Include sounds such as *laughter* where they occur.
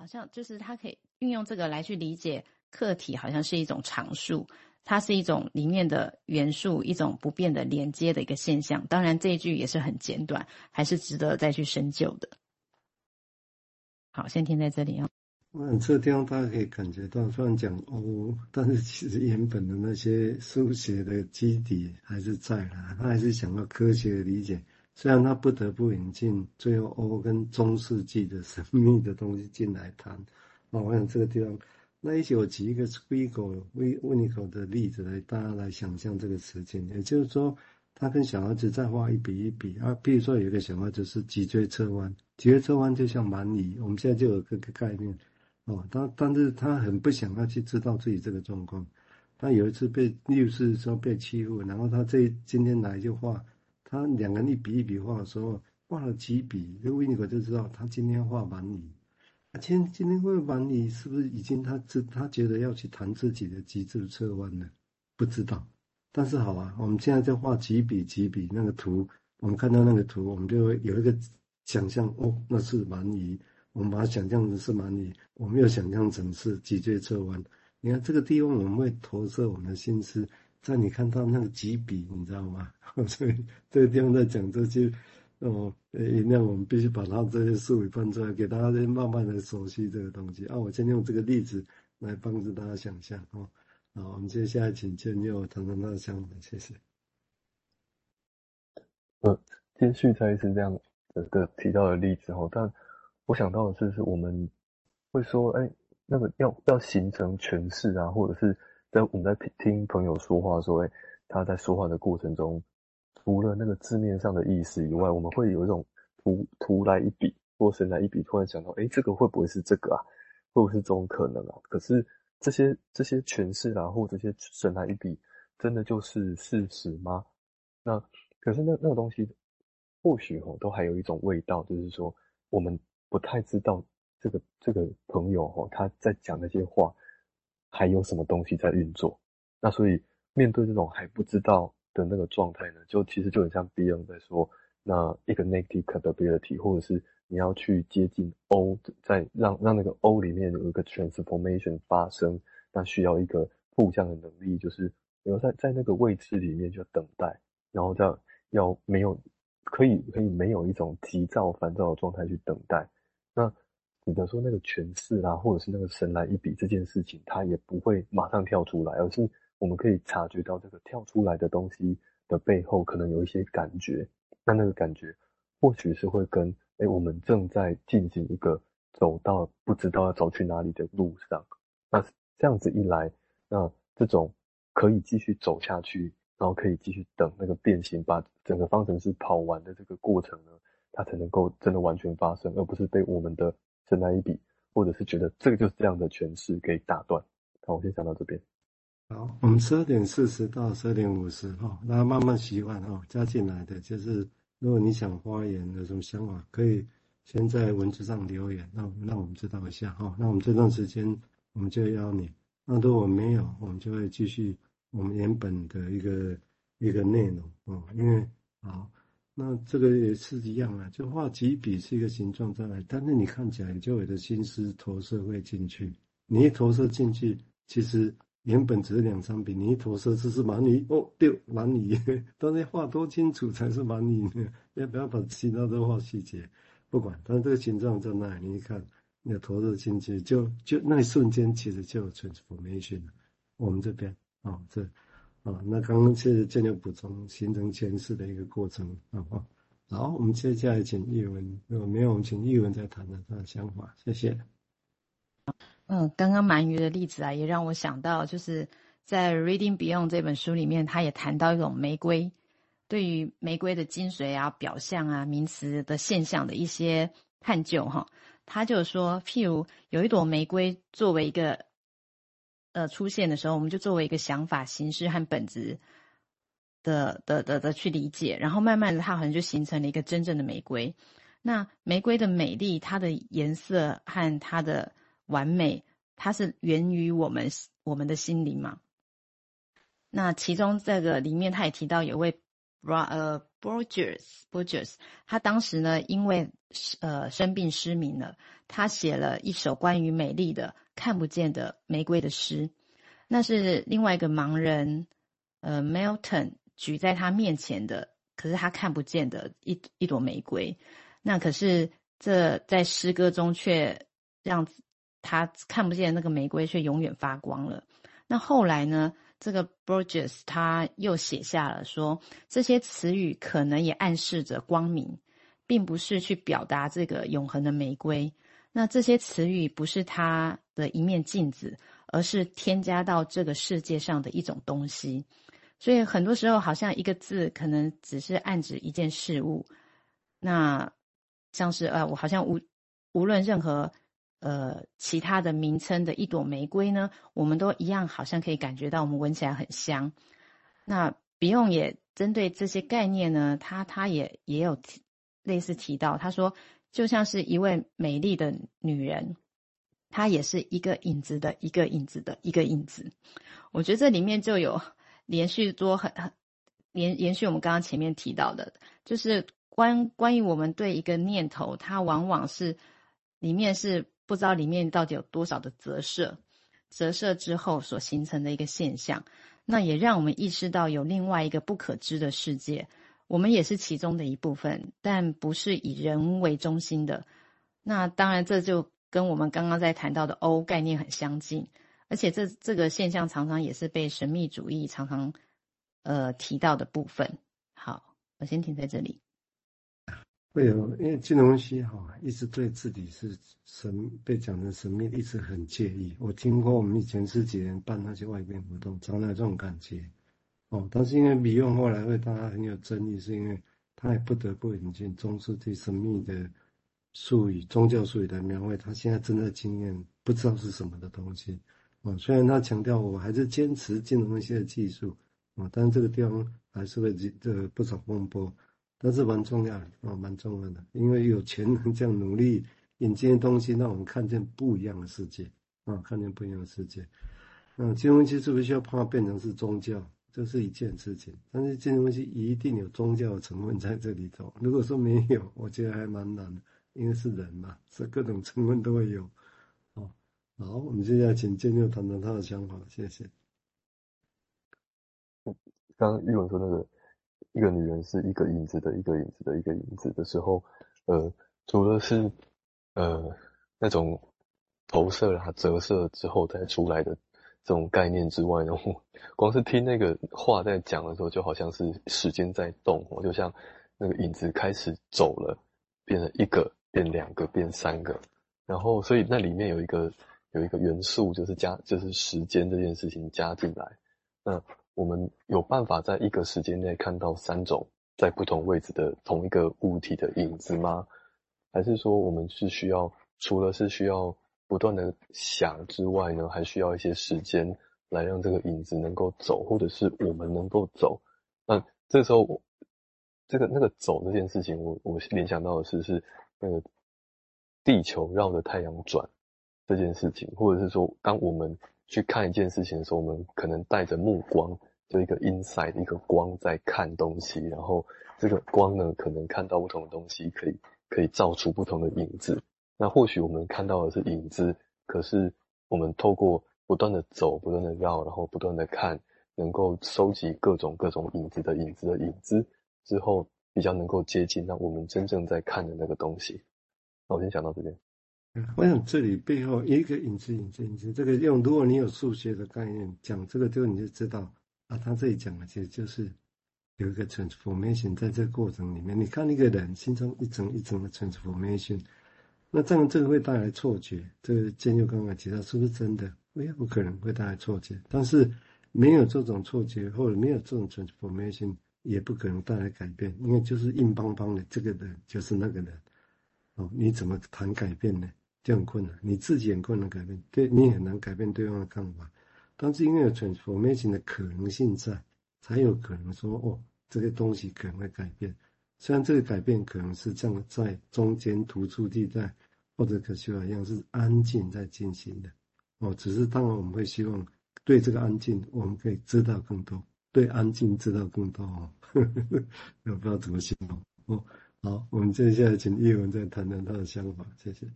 好像就是他可以运用这个来去理解客体，好像是一种常数，它是一种里面的元素，一种不变的连接的一个现象。当然，这一句也是很简短，还是值得再去深究的。好，先停在这里啊。嗯，这个地方大家可以感觉到，虽然讲哦但是其实原本的那些书写的基底还是在的，他还是想要科学的理解。虽然他不得不引进最后欧跟中世纪的神秘的东西进来谈，啊，*laughs* 我想这个地方，那一起我举一个 Spiegel 维维尼口的例子来，大家来想象这个时间，也就是说，他跟小孩子在画一笔一笔啊，比如说有一个小孩子是脊椎侧弯，脊椎侧弯就像蛮夷，我们现在就有这个概念，哦，他但是他很不想要去知道自己这个状况，他有一次被，例如是说被欺负，然后他这今天来就画。他两个人一笔一笔画的时候，画了几笔，这维尼口就知道他今天画蛮夷。他今天今天画蛮夷，是不是已经他自他觉得要去谈自己的脊椎侧弯了？不知道。但是好啊，我们现在在画几笔几笔那个图，我们看到那个图，我们就会有一个想象哦，那是蛮夷。我们把它想象成是蛮夷，我们又想象成是脊椎侧弯。你看这个地方，我们会投射我们的心思。在你看到那个几笔，你知道吗？*laughs* 所以这个地方在讲这些，哦，呃，那我们必须把它这些术语搬出来，给大家慢慢的熟悉这个东西。啊，我先用这个例子来帮助大家想象。哦，好，我们接下来请建佑谈谈他的想法，谢谢。呃，接续再一次这样的的提到的例子哈，但我想到的是，是我们会说，哎，那个要要形成诠释啊，或者是。在我们在听朋友说话的时候，他在说话的过程中，除了那个字面上的意思以外，我们会有一种图图来一笔，或神来一笔，突然想到，诶，这个会不会是这个啊？会不会是这种可能啊？可是这些这些诠释啊，或这些神来一笔，真的就是事实吗？那可是那那个东西，或许吼都还有一种味道，就是说我们不太知道这个这个朋友吼他在讲那些话。还有什么东西在运作？那所以面对这种还不知道的那个状态呢，就其实就很像 Beyond 在说，那一个 negative capability，或者是你要去接近 O，在让让那个 O 里面有一个 transformation 发生，那需要一个互相的能力，就是比如在在那个位置里面就等待，然后再要没有可以可以没有一种急躁烦躁的状态去等待，那。你的说那个诠释啦，或者是那个神来一笔这件事情，它也不会马上跳出来，而是我们可以察觉到这个跳出来的东西的背后，可能有一些感觉。那那个感觉，或许是会跟哎、我们正在进行一个走到不知道要走去哪里的路上。那这样子一来，那这种可以继续走下去，然后可以继续等那个变形，把整个方程式跑完的这个过程呢，它才能够真的完全发生，而不是被我们的。神来一笔，或者是觉得这个就是这样的诠释给打断。好，我先讲到这边。好，我们十二点四十到十二点五十哈，大家慢慢习惯哈。加进来的就是，如果你想发言有什么想法，可以先在文字上留言，让让我们知道一下哈。那我们这段时间我们就邀你。那如果没有，我们就会继续我们原本的一个一个内容哦，因为好。那这个也是一样啊，就画几笔是一个形状在来，但是你看起来就有的心思投射会进去。你一投射进去，其实原本只是两三笔，你一投射就是蛮夷哦，对，蛮夷，*laughs* 但是画多清楚才是蛮夷呢？要不要把其他都画细节？不管，但是这个形状在那里，你一看，你投射进去，就就那一瞬间，其实就有 transformation 了。我们这边啊、哦，这。啊，那刚刚是建立补充形成诠释的一个过程，好不好？好，我们接下来请译文，如果没有，我们请译文再谈谈他的想法，谢谢。嗯，刚刚鳗鱼的例子啊，也让我想到，就是在《Reading Beyond》这本书里面，他也谈到一种玫瑰，对于玫瑰的精髓啊、表象啊、名词的现象的一些探究哈。他就说，譬如有一朵玫瑰作为一个。呃，出现的时候，我们就作为一个想法、形式和本质的的的的去理解，然后慢慢的，它好像就形成了一个真正的玫瑰。那玫瑰的美丽，它的颜色和它的完美，它是源于我们我们的心灵嘛。那其中这个里面，他也提到有位 Bra 呃 Borges Borges，他当时呢，因为呃生病失明了，他写了一首关于美丽的看不见的玫瑰的诗，那是另外一个盲人，呃，Milton 举在他面前的，可是他看不见的一一朵玫瑰。那可是这在诗歌中却让他看不见那个玫瑰却永远发光了。那后来呢？这个 Borges 他又写下了说，这些词语可能也暗示着光明，并不是去表达这个永恒的玫瑰。那这些词语不是他的一面镜子，而是添加到这个世界上的一种东西。所以很多时候，好像一个字可能只是暗指一件事物。那像是呃，我好像无无论任何。呃，其他的名称的一朵玫瑰呢，我们都一样，好像可以感觉到我们闻起来很香。那 Beyond 也针对这些概念呢，他他也也有类似提到，他说就像是一位美丽的女人，她也是一个影子的一个影子的一个影子。我觉得这里面就有 *laughs* 连续多很很连延续我们刚刚前面提到的，就是关关于我们对一个念头，它往往是里面是。不知道里面到底有多少的折射，折射之后所形成的一个现象，那也让我们意识到有另外一个不可知的世界，我们也是其中的一部分，但不是以人为中心的。那当然，这就跟我们刚刚在谈到的 O 概念很相近，而且这这个现象常常也是被神秘主义常常呃提到的部分。好，我先停在这里。会有，因为金融系哈一直对自己是神被讲成神秘，一直很介意。我听过我们以前十几年办那些外边活动，常有这种感觉。哦，但是因为 Beyond 后来为大家很有争议，是因为他也不得不引进中世纪神秘的术语、宗教术语来描绘他现在正在经验不知道是什么的东西。哦，虽然他强调我还是坚持金融一些技术，哦，但是这个地方还是会这个不少风波。但是蛮重要的啊，蛮重要的，因为有钱人这样努力引进的东西，让我们看见不一样的世界啊，看见不一样的世界。嗯，金融机是不是需要怕变成是宗教？这是一件事情。但是金融机一定有宗教的成分在这里头。如果说没有，我觉得还蛮难的，因为是人嘛，是各种成分都会有。好，好，我们现在请建六谈谈他的想法，谢谢。刚刚玉文说那个。一个女人是一个影子的一个影子的一个影子的时候，呃，除了是呃那种投射啊、折射之后再出来的这种概念之外呢，光是听那个话在讲的时候，就好像是时间在动，我就像那个影子开始走了，变成一个，变两个，变三个，然后所以那里面有一个有一个元素，就是加就是时间这件事情加进来，那。我们有办法在一个时间内看到三种在不同位置的同一个物体的影子吗？还是说我们是需要除了是需要不断的想之外呢，还需要一些时间来让这个影子能够走，或者是我们能够走？那这时候这个那个走这件事情，我我联想到的是是那个地球绕着太阳转这件事情，或者是说当我们去看一件事情的时候，我们可能带着目光。就一个 inside 一个光在看东西，然后这个光呢，可能看到不同的东西，可以可以照出不同的影子。那或许我们看到的是影子，可是我们透过不断的走，不断的绕，然后不断的看，能够收集各种各种影子的影子的影子之后，比较能够接近那我们真正在看的那个东西。那我先讲到这边。我想这里背后一个影子，影子，影子，这个用如果你有数学的概念讲这个，就你就知道。啊，他这里讲的其实就是有一个 transformation 在这个过程里面。你看一个人心中一层一层的 transformation，那这样这个会带来错觉。这个建佑刚刚提到是不是真的？哎呀，不可能会带来错觉。但是没有这种错觉，或者没有这种 transformation，也不可能带来改变，因为就是硬邦邦的这个人就是那个人。哦，你怎么谈改变呢？这样困难，你自己很困难改变，对你很难改变对方的看法。但是因为有 transformation 的可能性在，才有可能说哦，这个东西可能会改变。虽然这个改变可能是这样在中间突出地带，或者可修好像是安静在进行的哦。只是当然我们会希望对这个安静，我们可以知道更多，对安静知道更多哦。呵呵呵，我不知道怎么形容哦。好，我们接下来请叶文再谈谈他的想法，谢谢。